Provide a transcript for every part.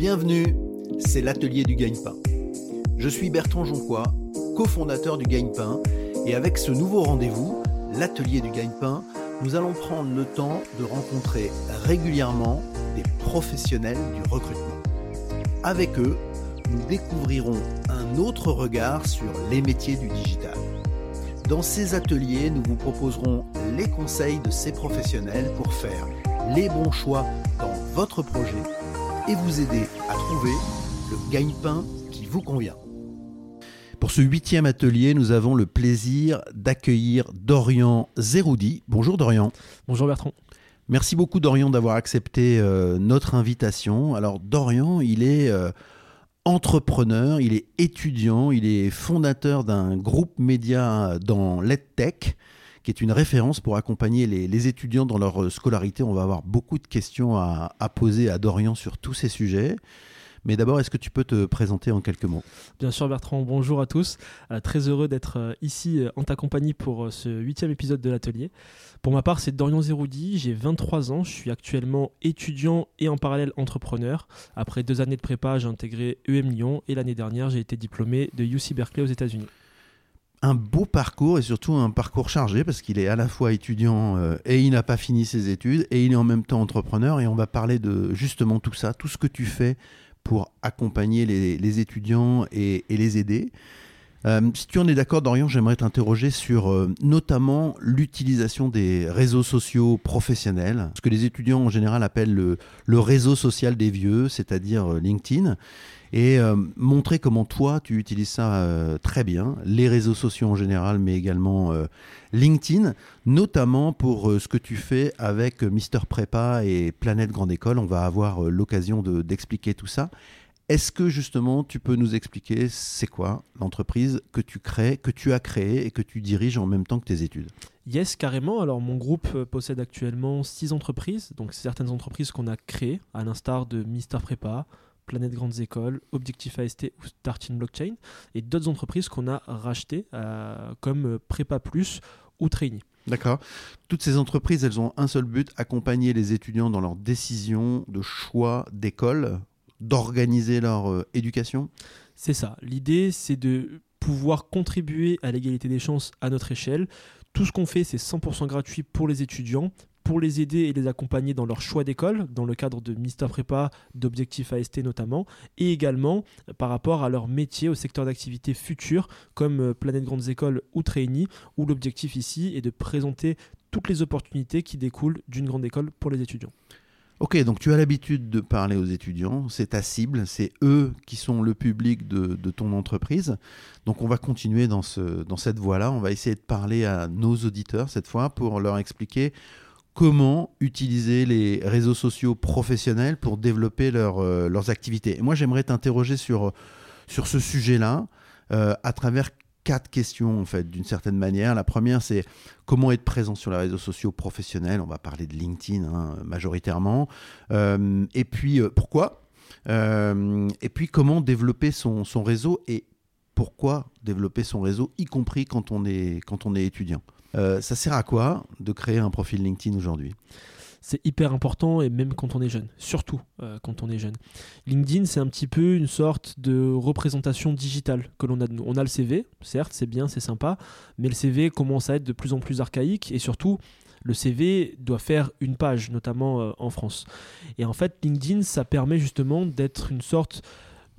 Bienvenue, c'est l'atelier du gagne-pain. Je suis Bertrand Jonquois, cofondateur du gagne-pain, et avec ce nouveau rendez-vous, l'atelier du gagne-pain, nous allons prendre le temps de rencontrer régulièrement des professionnels du recrutement. Avec eux, nous découvrirons un autre regard sur les métiers du digital. Dans ces ateliers, nous vous proposerons les conseils de ces professionnels pour faire les bons choix dans votre projet et vous aider à trouver le gagne-pain qui vous convient. Pour ce huitième atelier, nous avons le plaisir d'accueillir Dorian Zeroudi. Bonjour Dorian. Bonjour Bertrand. Merci beaucoup Dorian d'avoir accepté euh, notre invitation. Alors Dorian, il est euh, entrepreneur, il est étudiant, il est fondateur d'un groupe média dans l'EdTech qui est une référence pour accompagner les, étudiants dans leur scolarité. On va avoir beaucoup de questions à, poser à Dorian sur tous ces sujets. Mais d'abord, est-ce que tu peux te présenter en quelques mots? Bien sûr, Bertrand. Bonjour à tous. Euh, très heureux d'être euh, ici euh, en ta compagnie pour ce huitième épisode de l'atelier. Pour ma part, c'est Dorian Zeroudi. J'ai 23 ans. Je suis actuellement étudiant et en parallèle entrepreneur. Après deux années de prépa, j'ai intégré EM Lyon et l'année dernière, j'ai été diplômé de UC Berkeley aux États-Unis un beau parcours et surtout un parcours chargé parce qu'il est à la fois étudiant et il n'a pas fini ses études et il est en même temps entrepreneur et on va parler de justement tout ça, tout ce que tu fais pour accompagner les, étudiants et, les aider. Euh, si tu en es d'accord, Dorian, j'aimerais t'interroger sur euh, notamment l'utilisation des réseaux sociaux professionnels, ce que les étudiants en général appellent le, réseau social des vieux, c'est-à-dire euh, LinkedIn et euh, montrer comment toi tu utilises ça euh, très bien, les réseaux sociaux en général, mais également euh, LinkedIn, notamment pour ce que tu fais avec Mister Prépa et Planète Grande École. On va avoir l'occasion d'expliquer tout ça. Est-ce que justement tu peux nous expliquer c'est quoi l'entreprise que tu crées, que tu as créée et que tu diriges en même temps que tes études? Yes, carrément. Alors mon groupe possède actuellement six entreprises, donc certaines entreprises qu'on a créées, à l'instar de Mister Prépa, Planète Grandes Écoles, Objectif AST ou Starting Blockchain, et d'autres entreprises qu'on a rachetées euh, comme Prépa Plus ou Trainee. D'accord. Toutes ces entreprises, elles ont un seul but, accompagner les étudiants dans leur décision de choix d'école, d'organiser leur euh, éducation? C'est ça. L'idée, c'est de pouvoir contribuer à l'égalité des chances à notre échelle. Tout ce qu'on fait, c'est 100% gratuit pour les étudiants, pour les aider et les accompagner dans leur choix d'école, dans le cadre de Mister Prépa, d'objectifs AST notamment, et également par rapport à leur métier, au secteur d'activité futur, comme euh, Planète Grandes Écoles ou Trainee, où l'objectif ici est de présenter toutes les opportunités qui découlent d'une grande école pour les étudiants. Ok, donc tu as l'habitude de parler aux étudiants, c'est ta cible, c'est eux qui sont le public de, ton entreprise. Donc on va continuer dans cette voie-là, on va essayer de parler à nos auditeurs cette fois pour leur expliquer comment utiliser les réseaux sociaux professionnels pour développer euh, leurs activités. Et moi, j'aimerais t'interroger sur, ce sujet-là euh, à travers quatre questions, en fait, d'une certaine manière. La première, c'est comment être présent sur les réseaux sociaux professionnels. On va parler de LinkedIn hein, majoritairement. Euh, et puis, pourquoi? Et puis, comment développer son, réseau et pourquoi développer son réseau, y compris quand on est étudiant? Euh, ça sert à quoi de créer un profil LinkedIn aujourd'hui? C'est hyper important et même quand on est jeune, surtout euh, quand on est jeune. LinkedIn, c'est un petit peu une sorte de représentation digitale que l'on a de nous. On a le CV, certes, c'est bien, c'est sympa, mais le CV commence à être de plus en plus archaïque et surtout, le CV doit faire une page, notamment euh, en France. Et en fait, LinkedIn, ça permet justement d'être une sorte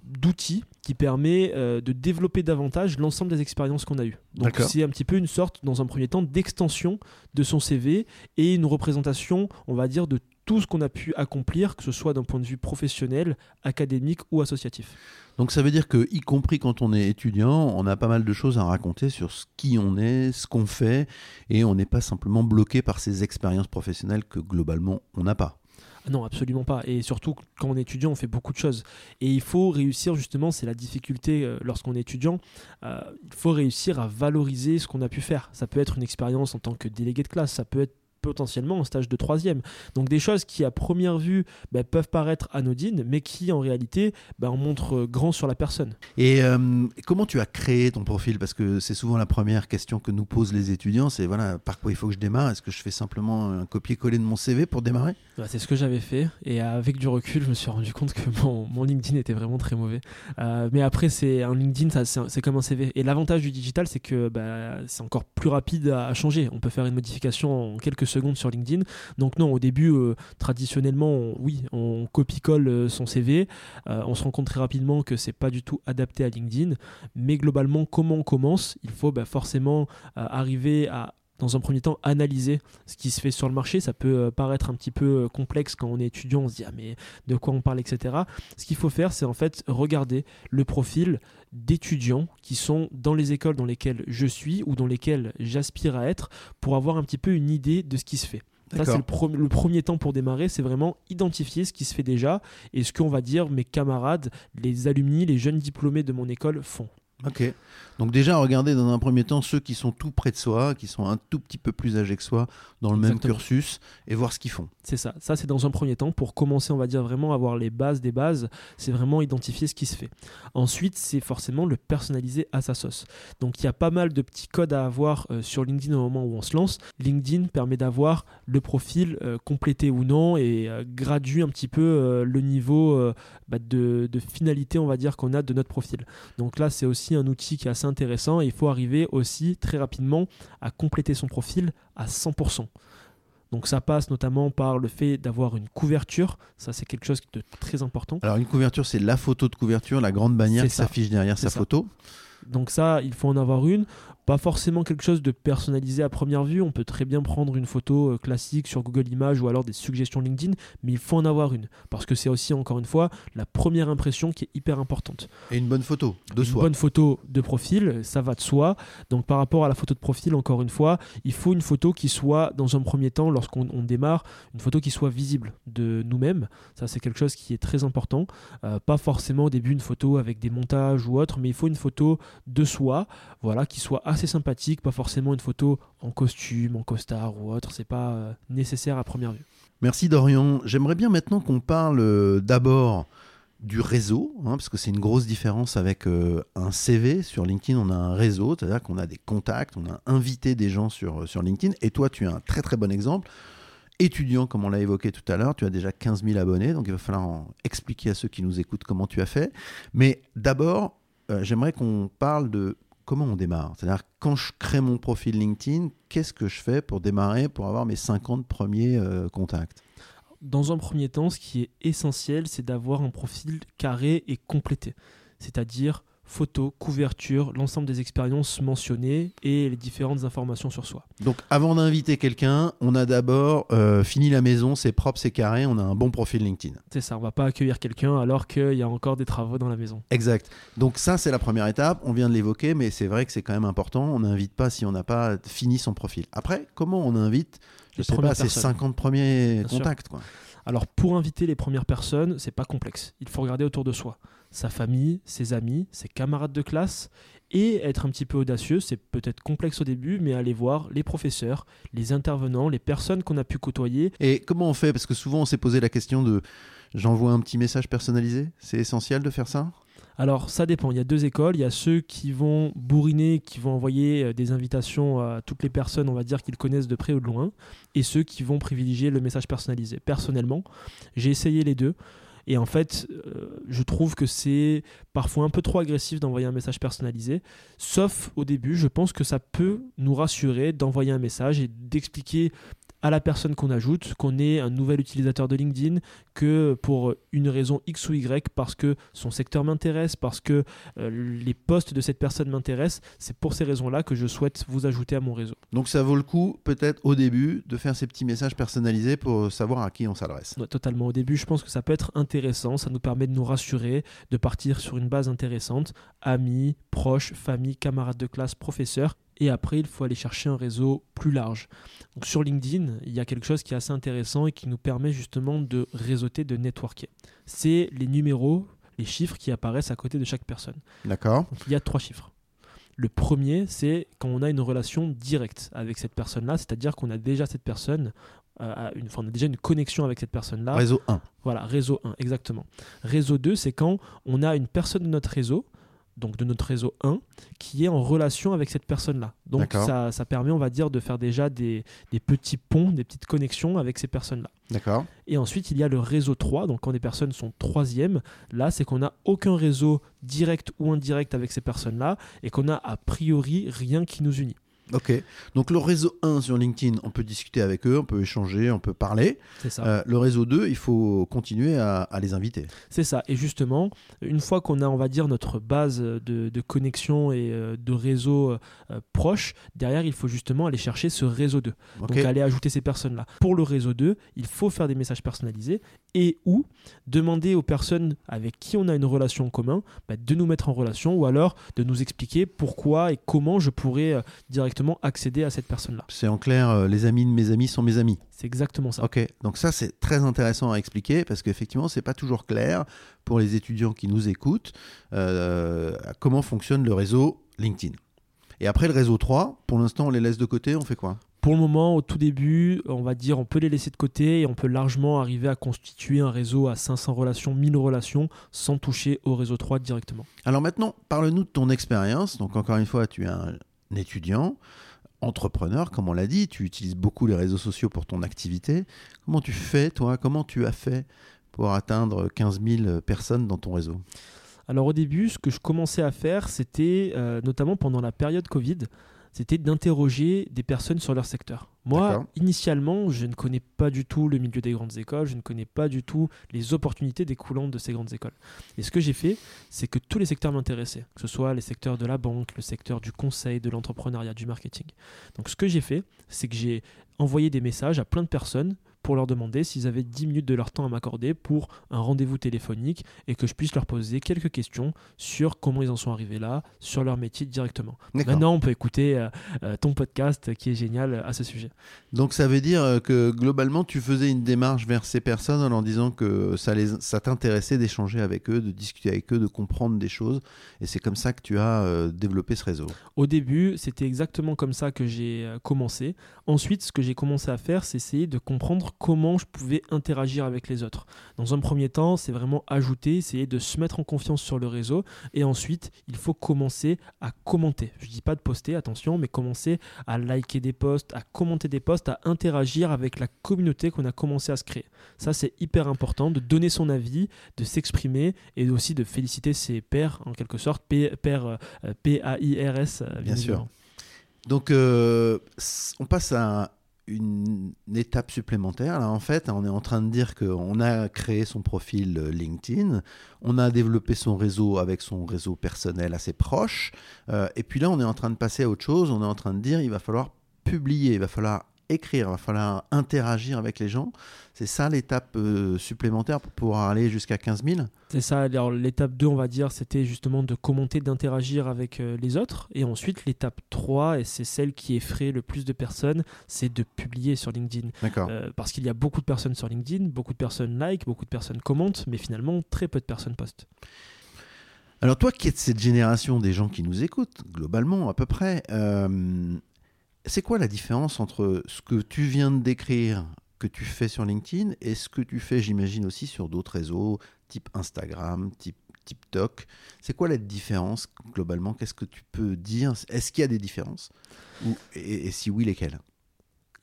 d'outil qui permet euh, de développer davantage l'ensemble des expériences qu'on a eues. Donc c'est un petit peu une sorte, dans un premier temps, d'extension de son CV et une représentation, on va dire, de tout ce qu'on a pu accomplir, que ce soit d'un point de vue professionnel, académique ou associatif. Donc ça veut dire que, y compris quand on est étudiant, on a pas mal de choses à raconter sur ce qui on est, ce qu'on fait, et on n'est pas simplement bloqué par ces expériences professionnelles que globalement on n'a pas. Non, absolument pas. Et surtout, quand on est étudiant, on fait beaucoup de choses. Et il faut réussir, justement, c'est la difficulté euh, lorsqu'on est étudiant, euh, il faut réussir à valoriser ce qu'on a pu faire. Ça peut être une expérience en tant que délégué de classe, ça peut être potentiellement en stage de troisième. Donc des choses qui à première vue bah, peuvent paraître anodines, mais qui en réalité bah, en montrent grand sur la personne. Et euh, comment tu as créé ton profil? Parce que c'est souvent la première question que nous posent les étudiants, c'est voilà, par quoi il faut que je démarre? Est-ce que je fais simplement un copier-coller de mon CV pour démarrer? Bah, C'est ce que j'avais fait, et avec du recul, je me suis rendu compte que mon, mon LinkedIn était vraiment très mauvais. Euh, mais après, c'est un LinkedIn, c'est comme un CV. Et l'avantage du digital, c'est que bah, c'est encore plus rapide à, changer. On peut faire une modification en quelques secondes sur LinkedIn. Donc non, au début, euh, traditionnellement, oui, on copie-colle euh, son CV. on se rend compte très rapidement que c'est pas du tout adapté à LinkedIn. Mais globalement, comment on commence? Il faut bah, forcément arriver à dans un premier temps, analyser ce qui se fait sur le marché. Ça peut euh, paraître un petit peu euh, complexe quand on est étudiant, on se dit ah mais de quoi on parle, etc. Ce qu'il faut faire, c'est en fait regarder le profil d'étudiants qui sont dans les écoles dans lesquelles je suis ou dans lesquelles j'aspire à être pour avoir un petit peu une idée de ce qui se fait. Ça, c'est le, le, premier temps pour démarrer, c'est vraiment identifier ce qui se fait déjà et ce qu'on va dire mes camarades, les alumni, les jeunes diplômés de mon école font. Ok. Donc déjà, regarder dans un premier temps ceux qui sont tout près de soi, qui sont un tout petit peu plus âgés que soi, dans le même cursus, et voir ce qu'ils font. C'est ça. Ça, c'est dans un premier temps pour commencer, on va dire vraiment avoir les bases des bases. C'est vraiment identifier ce qui se fait. Ensuite, c'est forcément le personnaliser à sa sauce. Donc il y a pas mal de petits codes à avoir euh, sur LinkedIn au moment où on se lance. LinkedIn permet d'avoir le profil euh, complété ou non et euh, graduer un petit peu le niveau bah, de, de finalité, on va dire, qu'on a de notre profil. Donc là, c'est aussi un outil qui est assez intéressant et il faut arriver aussi très rapidement à compléter son profil à 100%. Donc ça passe notamment par le fait d'avoir une couverture, ça c'est quelque chose de très important. Alors une couverture c'est la photo de couverture, la grande bannière qui s'affiche derrière sa photo. Donc ça, il faut en avoir une. Pas forcément quelque chose de personnalisé à première vue. On peut très bien prendre une photo euh, classique sur Google Images ou alors des suggestions LinkedIn, mais il faut en avoir une. Parce que c'est aussi, encore une fois, la première impression qui est hyper importante. Et une bonne photo de soi. Une bonne photo de profil, ça va de soi. Donc par rapport à la photo de profil, encore une fois, il faut une photo qui soit, dans un premier temps, lorsqu'on démarre, une photo qui soit visible de nous-mêmes. Ça, c'est quelque chose qui est très important. Euh, pas forcément au début une photo avec des montages ou autre, mais il faut une photo de soi, voilà, qui soit assez sympathique, pas forcément une photo en costume, en costard ou autre, c'est pas euh, nécessaire à première vue. Merci Dorian. J'aimerais bien maintenant qu'on parle euh, d'abord du réseau, hein, parce que c'est une grosse différence avec euh, un CV. Sur LinkedIn, on a un réseau, c'est-à-dire qu'on a des contacts, on a invité des gens sur, sur LinkedIn. Et toi, tu as un très très bon exemple. Étudiant, comme on l'a évoqué tout à l'heure, tu as déjà 15 000 abonnés, donc il va falloir expliquer à ceux qui nous écoutent comment tu as fait. Mais d'abord, j'aimerais qu'on parle de comment on démarre? C'est-à-dire, quand je crée mon profil LinkedIn, qu'est-ce que je fais pour démarrer, pour avoir mes 50 premiers euh, contacts? Dans un premier temps, ce qui est essentiel, c'est d'avoir un profil carré et complété. C'est-à-dire photos, couverture, l'ensemble des expériences mentionnées et les différentes informations sur soi. Donc avant d'inviter quelqu'un, on a d'abord euh, fini la maison, c'est propre, c'est carré, on a un bon profil LinkedIn. C'est ça, on va pas accueillir quelqu'un alors qu'il y a encore des travaux dans la maison. Exact. Donc ça c'est la première étape, on vient de l'évoquer, mais c'est vrai que c'est quand même important, on n'invite pas si on n'a pas fini son profil. Après, comment on invite je sais pas, ces 50 premiers contacts quoi. Alors pour inviter les premières personnes, c'est pas complexe. Il faut regarder autour de soi sa famille, ses amis, ses camarades de classe, et être un petit peu audacieux, c'est peut-être complexe au début, mais aller voir les professeurs, les intervenants, les personnes qu'on a pu côtoyer. Et comment on fait? Parce que souvent on s'est posé la question de j'envoie un petit message personnalisé, c'est essentiel de faire ça? Alors ça dépend, il y a deux écoles, il y a ceux qui vont bourriner, qui vont envoyer euh, des invitations à toutes les personnes, on va dire, qu'ils connaissent de près ou de loin, et ceux qui vont privilégier le message personnalisé. Personnellement, j'ai essayé les deux. Et en fait, euh, je trouve que c'est parfois un peu trop agressif d'envoyer un message personnalisé. Sauf au début, je pense que ça peut nous rassurer d'envoyer un message et d'expliquer à la personne qu'on ajoute, qu'on est un nouvel utilisateur de LinkedIn, que pour une raison X ou Y, parce que son secteur m'intéresse, parce que euh, les posts de cette personne m'intéressent, c'est pour ces raisons-là que je souhaite vous ajouter à mon réseau. Donc ça vaut le coup peut-être au début de faire ces petits messages personnalisés pour savoir à qui on s'adresse. totalement, au début je pense que ça peut être intéressant, ça nous permet de nous rassurer, de partir sur une base intéressante, amis, proches, famille, camarades de classe, professeurs, et après, il faut aller chercher un réseau plus large. Donc sur LinkedIn, il y a quelque chose qui est assez intéressant et qui nous permet justement de réseauter, de networker. C'est les numéros, les chiffres qui apparaissent à côté de chaque personne. D'accord. il y a trois chiffres. Le premier, c'est quand on a une relation directe avec cette personne-là, c'est-à-dire qu'on a déjà cette personne, euh, une, enfin, on a déjà une connexion avec cette personne-là. Réseau 1. Voilà, réseau 1, exactement. Réseau 2, c'est quand on a une personne de notre réseau donc de notre réseau 1, qui est en relation avec cette personne-là. Donc ça, ça, permet, on va dire, de faire déjà des, des petits ponts, des petites connexions avec ces personnes-là. D'accord. Et ensuite, il y a le réseau 3, donc quand des personnes sont troisième, là, c'est qu'on n'a aucun réseau direct ou indirect avec ces personnes-là, et qu'on a a priori rien qui nous unit. Ok. Donc le réseau 1 sur LinkedIn, on peut discuter avec eux, on peut échanger, on peut parler. C'est ça. Euh, le réseau 2, il faut continuer à, les inviter. C'est ça. Et justement, une fois qu'on a, on va dire, notre base de, connexion et euh, de réseau euh, proche, derrière, il faut justement aller chercher ce réseau 2. Donc aller ajouter ces personnes-là. Pour le réseau 2, il faut faire des messages personnalisés et ou demander aux personnes avec qui on a une relation en commun bah, de nous mettre en relation ou alors de nous expliquer pourquoi et comment je pourrais directement accéder à cette personne-là. C'est en clair, euh, les amis de mes amis sont mes amis. C'est exactement ça. Ok, donc ça c'est très intéressant à expliquer parce qu'effectivement c'est pas toujours clair pour les étudiants qui nous écoutent euh, comment fonctionne le réseau LinkedIn. Et après le réseau 3, pour l'instant on les laisse de côté, on fait quoi? Pour le moment, au tout début, on va dire, on peut les laisser de côté et on peut largement arriver à constituer un réseau à 500 relations, 1000 relations, sans toucher au réseau 3 directement. Alors maintenant, parle-nous de ton expérience. Donc encore une fois, tu es un étudiant, entrepreneur, comme on l'a dit, tu utilises beaucoup les réseaux sociaux pour ton activité. Comment tu fais, toi? Comment tu as fait pour atteindre 15 000 personnes dans ton réseau? Alors au début, ce que je commençais à faire, c'était euh, notamment pendant la période Covid, c'était d'interroger des personnes sur leur secteur. Moi, initialement, je ne connais pas du tout le milieu des grandes écoles, je ne connais pas du tout les opportunités découlant de ces grandes écoles. Et ce que j'ai fait, c'est que tous les secteurs m'intéressaient, que ce soit les secteurs de la banque, le secteur du conseil, de l'entrepreneuriat, du marketing. Donc ce que j'ai fait, c'est que j'ai envoyé des messages à plein de personnes pour leur demander s'ils avaient 10 minutes de leur temps à m'accorder pour un rendez-vous téléphonique et que je puisse leur poser quelques questions sur comment ils en sont arrivés là, sur leur métier directement. Maintenant, on peut écouter euh, euh, ton podcast qui est génial à ce sujet. Donc ça veut dire euh, que globalement, tu faisais une démarche vers ces personnes en leur disant que ça, les, ça t'intéressait d'échanger avec eux, de discuter avec eux, de comprendre des choses. Et c'est comme ça que tu as développé ce réseau. Au début, c'était exactement comme ça que j'ai commencé. Ensuite, ce que j'ai commencé à faire, c'est essayer de comprendre comment je pouvais interagir avec les autres. Dans un premier temps, c'est vraiment ajouter, essayer de se mettre en confiance sur le réseau. Et ensuite, il faut commencer à commenter. Je ne dis pas de poster, attention, mais commencer à liker des posts, à commenter des posts, à interagir avec la communauté qu'on a commencé à se créer. Ça, c'est hyper important de donner son avis, de s'exprimer et aussi de féliciter ses pairs, en quelque sorte, pairs, P-A-I-R-S, euh, bien, sûr. Donc, euh, on passe à une, étape supplémentaire. Là, en fait, on est en train de dire qu'on a créé son profil euh, LinkedIn, on a développé son réseau avec son réseau personnel assez proche, euh, et puis là, on est en train de passer à autre chose. On est en train de dire il va falloir publier, il va falloir écrire, il va falloir interagir avec les gens. C'est ça l'étape euh, supplémentaire pour pouvoir aller jusqu'à 15 000 C'est ça. Alors, l'étape 2, on va dire, c'était justement de commenter, d'interagir avec euh, les autres. Et ensuite, l'étape 3, et c'est celle qui effraie le plus de personnes, c'est de publier sur LinkedIn. D'accord. Euh, parce qu'il y a beaucoup de personnes sur LinkedIn, beaucoup de personnes like, beaucoup de personnes commentent, mais finalement, très peu de personnes postent. Alors toi qui es de cette génération des gens qui nous écoutent, globalement à peu près, c'est quoi la différence entre ce que tu viens de décrire, que tu fais sur LinkedIn, et ce que tu fais, j'imagine, aussi sur d'autres réseaux, type Instagram, type TikTok? C'est quoi la différence globalement? Qu'est-ce que tu peux dire? Est-ce qu'il y a des différences? Et, si oui, lesquelles?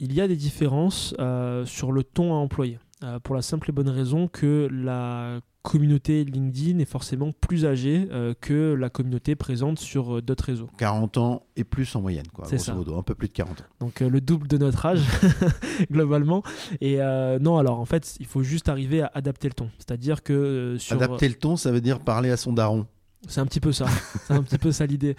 Il y a des différences euh, sur le ton à employer. Euh, pour la simple et bonne raison que la communauté LinkedIn est forcément plus âgée euh, que la communauté présente sur euh, d'autres réseaux. 40 ans et plus en moyenne, quoi, grosso modo, un peu plus de 40 ans. Donc le double de notre âge, globalement. Et non, alors en fait, il faut juste arriver à adapter le ton. C'est-à-dire que sur... Adapter le ton, ça veut dire parler à son daron. C'est un petit peu ça. C'est un petit peu ça l'idée.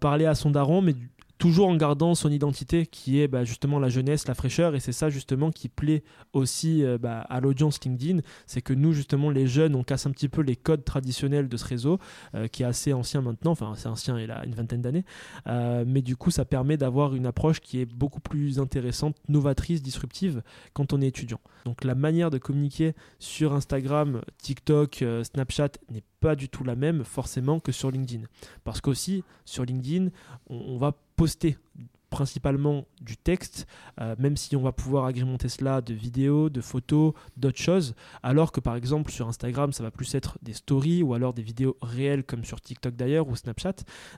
parler à son daron, mais toujours en gardant son identité qui est bah, justement la jeunesse, la fraîcheur, et c'est ça justement qui plaît aussi euh, bah, à l'audience LinkedIn, c'est que nous justement les jeunes, on casse un petit peu les codes traditionnels de ce réseau, euh, qui est assez ancien maintenant, enfin c'est ancien, il a une vingtaine d'années, euh, mais du coup ça permet d'avoir une approche qui est beaucoup plus intéressante, novatrice, disruptive quand on est étudiant. Donc la manière de communiquer sur Instagram, TikTok, Snapchat n'est pas du tout la même forcément que sur LinkedIn. Parce qu'aussi, sur LinkedIn, on, va poster principalement du texte, euh, même si on va pouvoir agrémenter cela de vidéos, de photos, d'autres choses, alors que par exemple sur Instagram, ça va plus être des stories ou alors des vidéos réelles comme sur TikTok d'ailleurs ou Snapchat.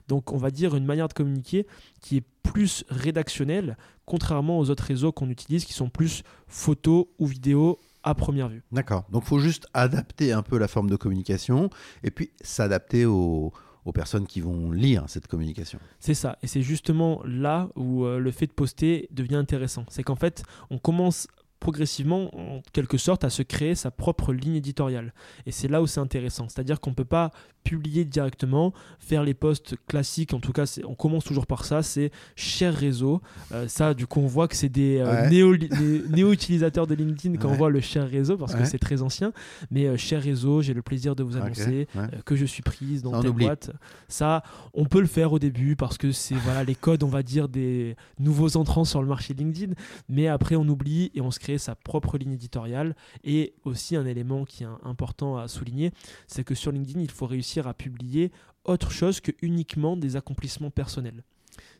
Donc on va dire une manière de communiquer qui est plus rédactionnelle, contrairement aux autres réseaux qu'on utilise qui sont plus photos ou vidéos à première vue. D'accord. Donc faut juste adapter un peu la forme de communication et puis s'adapter aux, personnes qui vont lire cette communication. C'est ça, et c'est justement là où euh, le fait de poster devient intéressant. C'est qu'en fait, on commence progressivement, en quelque sorte, à se créer sa propre ligne éditoriale. Et c'est là où c'est intéressant. C'est-à-dire qu'on ne peut pas publier directement, faire les posts classiques, en tout cas, on commence toujours par ça, c'est cher réseau. Euh, ça, du coup, on voit que c'est des euh, néo-utilisateurs de LinkedIn quand on voit le cher réseau, parce que c'est très ancien. Mais euh, cher réseau, j'ai le plaisir de vous annoncer que je suis prise dans telle boîte. Ça, on peut le faire au début, parce que c'est voilà, les codes, on va dire, des nouveaux entrants sur le marché LinkedIn. Mais après, on oublie et on se crée sa propre ligne éditoriale. Et aussi, un élément qui est important à souligner, c'est que sur LinkedIn, il faut réussir à publier autre chose que uniquement des accomplissements personnels.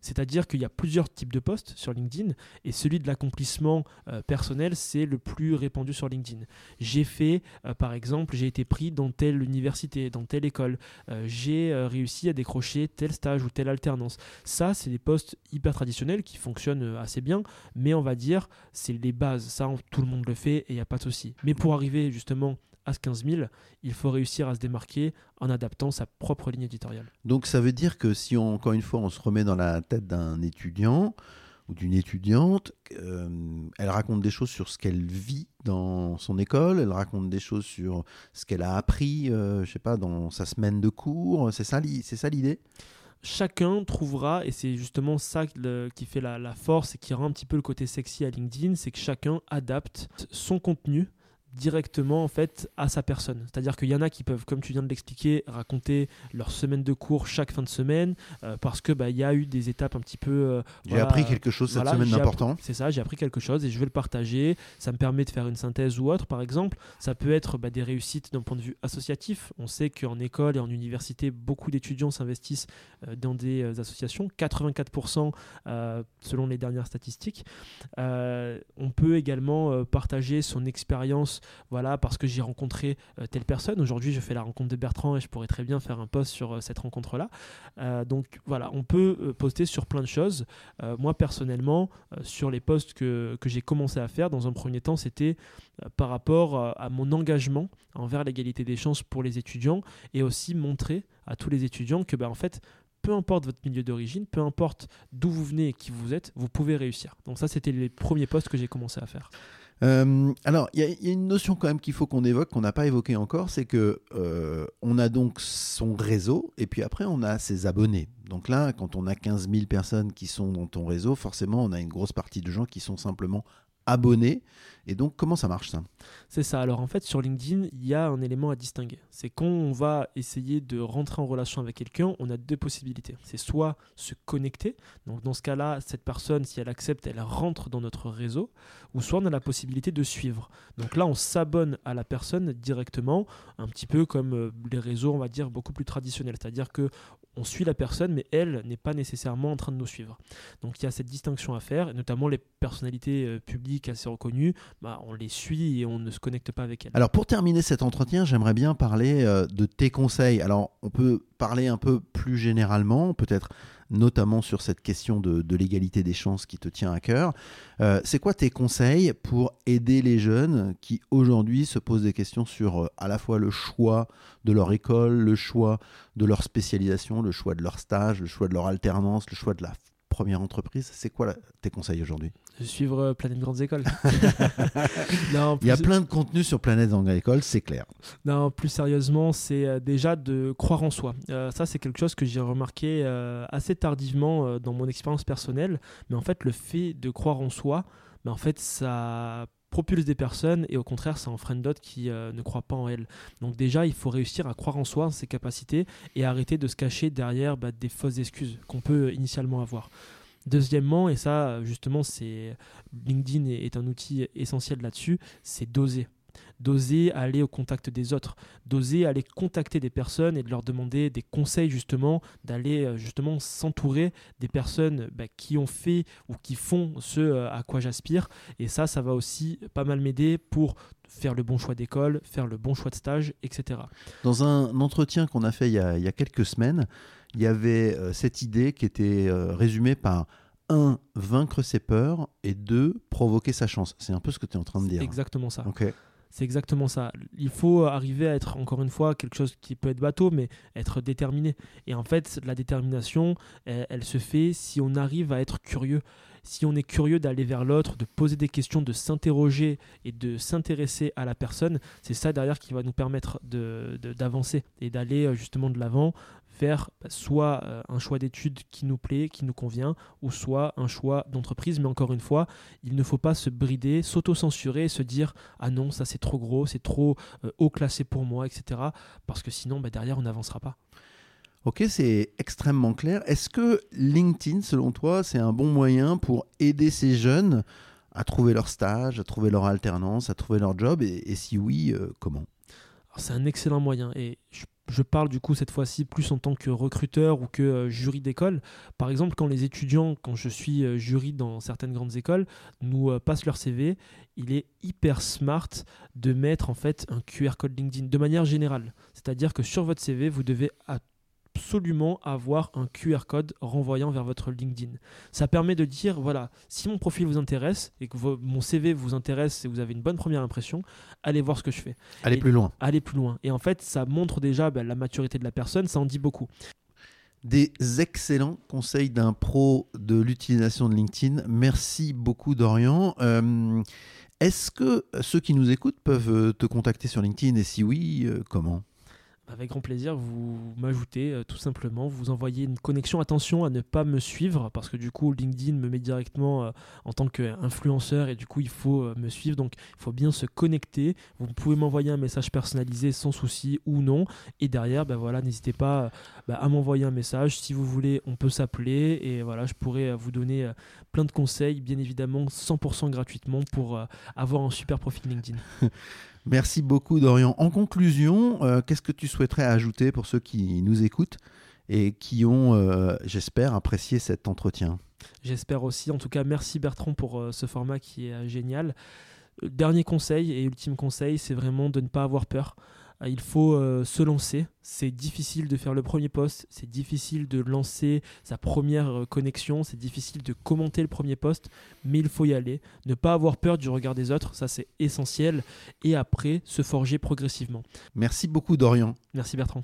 C'est-à-dire qu'il y a plusieurs types de posts sur LinkedIn et celui de l'accomplissement euh, personnel, c'est le plus répandu sur LinkedIn. J'ai fait, euh, par exemple, j'ai été pris dans telle université, dans telle école, euh, j'ai réussi à décrocher tel stage ou telle alternance. Ça, c'est des posts hyper traditionnels qui fonctionnent assez bien, mais on va dire, c'est les bases. Ça, tout le monde le fait et il n'y a pas de souci. Mais pour arriver justement à ce 15 000, il faut réussir à se démarquer en adaptant sa propre ligne éditoriale. Donc ça veut dire que si on, encore une fois on se remet dans la tête d'un étudiant ou d'une étudiante, euh, elle raconte des choses sur ce qu'elle vit dans son école, elle raconte des choses sur ce qu'elle a appris, euh, je sais pas, dans sa semaine de cours, c'est ça, c'est ça l'idée? Chacun trouvera, et c'est justement ça qui fait la, la, force et qui rend un petit peu le côté sexy à LinkedIn, c'est que chacun adapte son contenu directement en fait à sa personne. C'est-à-dire qu'il y en a qui peuvent, comme tu viens de l'expliquer, raconter leur semaine de cours chaque fin de semaine euh, parce que bah il y a eu des étapes un petit peu. Euh, j'ai appris quelque chose cette semaine d'important. C'est ça, j'ai appris quelque chose et je vais le partager. Ça me permet de faire une synthèse ou autre, par exemple. Ça peut être bah, des réussites d'un point de vue associatif. On sait qu'en école et en université, beaucoup d'étudiants s'investissent euh, dans des associations. 84% selon les dernières statistiques. on peut également partager son expérience voilà, parce que j'ai rencontré euh, telle personne. Aujourd'hui, je fais la rencontre de Bertrand et je pourrais très bien faire un post sur euh, cette rencontre-là. Euh, donc voilà, on peut poster sur plein de choses. moi, personnellement, sur les posts que, que j'ai commencé à faire, dans un premier temps, c'était par rapport à mon engagement envers l'égalité des chances pour les étudiants et aussi montrer à tous les étudiants que, bah, en fait, peu importe votre milieu d'origine, peu importe d'où vous venez et qui vous êtes, vous pouvez réussir. Donc ça, c'était les premiers posts que j'ai commencé à faire. Euh, alors, il y, a une notion quand même qu'il faut qu'on évoque, qu'on n'a pas évoqué encore, c'est que euh, on a donc son réseau, et puis après, on a ses abonnés. Donc là, quand on a 15 000 personnes qui sont dans ton réseau, forcément, on a une grosse partie de gens qui sont simplement abonnés. Et donc, comment ça marche ça? C'est ça. Alors, en fait, sur LinkedIn, il y a un élément à distinguer. C'est quand on va essayer de rentrer en relation avec quelqu'un, on a deux possibilités. C'est soit se connecter. Donc, dans ce cas-là, cette personne, si elle accepte, elle rentre dans notre réseau. Ou soit on a la possibilité de suivre. Donc là, on s'abonne à la personne directement, un petit peu comme euh, les réseaux, on va dire, beaucoup plus traditionnels. C'est-à-dire que on suit la personne, mais elle n'est pas nécessairement en train de nous suivre. Donc il y a cette distinction à faire, et notamment les personnalités euh, publiques assez reconnues, bah, on les suit et on ne se connecte pas avec elles. Alors pour terminer cet entretien, j'aimerais bien parler euh, de tes conseils. Alors on peut parler un peu plus généralement, peut-être notamment sur cette question de, l'égalité des chances qui te tient à cœur. Euh, c'est quoi tes conseils pour aider les jeunes qui aujourd'hui se posent des questions sur euh, à la fois le choix de leur école, le choix de leur spécialisation, le choix de leur stage, le choix de leur alternance, le choix de la première entreprise, c'est quoi tes conseils aujourd'hui? Suivre euh, Planète Grandes Écoles. non, Il y a plein de contenu sur Planète Grandes Écoles, c'est clair. Non, plus sérieusement, c'est euh, déjà de croire en soi. Euh, ça, c'est quelque chose que j'ai remarqué assez tardivement dans mon expérience personnelle. Mais en fait, le fait de croire en soi, mais en fait, ça propulse des personnes et au contraire ça en freine d'autres qui euh, ne croient pas en elles. Donc déjà il faut réussir à croire en soi, en ses capacités et arrêter de se cacher derrière bah, des fausses excuses qu'on peut initialement avoir. Deuxièmement, et ça justement c'est LinkedIn est un outil essentiel là-dessus, c'est d'oser d'oser aller au contact des autres, d'oser aller contacter des personnes et de leur demander des conseils justement, d'aller euh, justement s'entourer des personnes bah, qui ont fait ou qui font ce euh, à quoi j'aspire. Et ça, ça va aussi pas mal m'aider pour faire le bon choix d'école, faire le bon choix de stage, etc. Dans un entretien qu'on a fait il y a, quelques semaines, il y avait euh, cette idée qui était résumée par un, vaincre ses peurs et deux, provoquer sa chance. C'est un peu ce que tu es en train de dire. Exactement ça. C'est exactement ça. Il faut arriver à être, encore une fois, quelque chose qui peut être bateau, mais être déterminé. Et en fait, la détermination, elle, se fait si on arrive à être curieux. Si on est curieux d'aller vers l'autre, de poser des questions, de s'interroger et de s'intéresser à la personne, c'est ça derrière qui va nous permettre d'avancer de, et d'aller euh, justement de l'avant faire bah, soit euh, un choix d'études qui nous plaît, qui nous convient, ou soit un choix d'entreprise. Mais encore une fois, il ne faut pas se brider, s'auto-censurer et se dire Ah non, ça c'est trop gros, c'est trop euh, haut classé pour moi, etc. Parce que sinon, bah, derrière, on n'avancera pas. Ok, c'est extrêmement clair. Est-ce que LinkedIn, selon toi, c'est un bon moyen pour aider ces jeunes à trouver leur stage, à trouver leur alternance, à trouver leur job? Et, si oui, euh, comment? C'est un excellent moyen et je je parle du coup cette fois-ci plus en tant que recruteur ou que euh, jury d'école. Par exemple, quand les étudiants, quand je suis euh, jury dans certaines grandes écoles, nous euh, passent leur CV, il est hyper smart de mettre en fait un QR code LinkedIn de manière générale. C'est-à-dire que sur votre CV, vous devez à absolument avoir un QR code renvoyant vers votre LinkedIn. Ça permet de dire, voilà, si mon profil vous intéresse et que mon CV vous intéresse et vous avez une bonne première impression, allez voir ce que je fais. Allez plus loin. Allez plus loin. Et en fait, ça montre déjà ben, la maturité de la personne, ça en dit beaucoup. Des excellents conseils d'un pro de l'utilisation de LinkedIn. Merci beaucoup Dorian. Euh, est-ce que ceux qui nous écoutent peuvent te contacter sur LinkedIn? Et si oui, euh, comment? Avec grand plaisir, vous m'ajoutez euh, tout simplement, vous envoyez une connexion. Attention à ne pas me suivre parce que du coup LinkedIn me met directement euh, en tant qu'influenceur et du coup il faut euh, me suivre. Donc il faut bien se connecter. Vous pouvez m'envoyer un message personnalisé sans souci ou non. Et derrière, ben voilà, n'hésitez pas bah, à m'envoyer un message. Si vous voulez, on peut s'appeler et voilà, je pourrais vous donner plein de conseils, bien évidemment 100% gratuitement pour avoir un super profil LinkedIn. Merci beaucoup Dorian. En conclusion, euh, qu'est-ce que tu souhaiterais ajouter pour ceux qui nous écoutent et qui ont, euh, j'espère, apprécié cet entretien? J'espère aussi. En tout cas, merci Bertrand pour euh, ce format qui est génial. Dernier conseil et ultime conseil, c'est vraiment de ne pas avoir peur. Euh, il faut euh, se lancer. C'est difficile de faire le premier post, c'est difficile de lancer sa première euh, connexion, c'est difficile de commenter le premier post, mais il faut y aller. Ne pas avoir peur du regard des autres, ça c'est essentiel. Et après, se forger progressivement. Merci beaucoup Dorian. Merci Bertrand.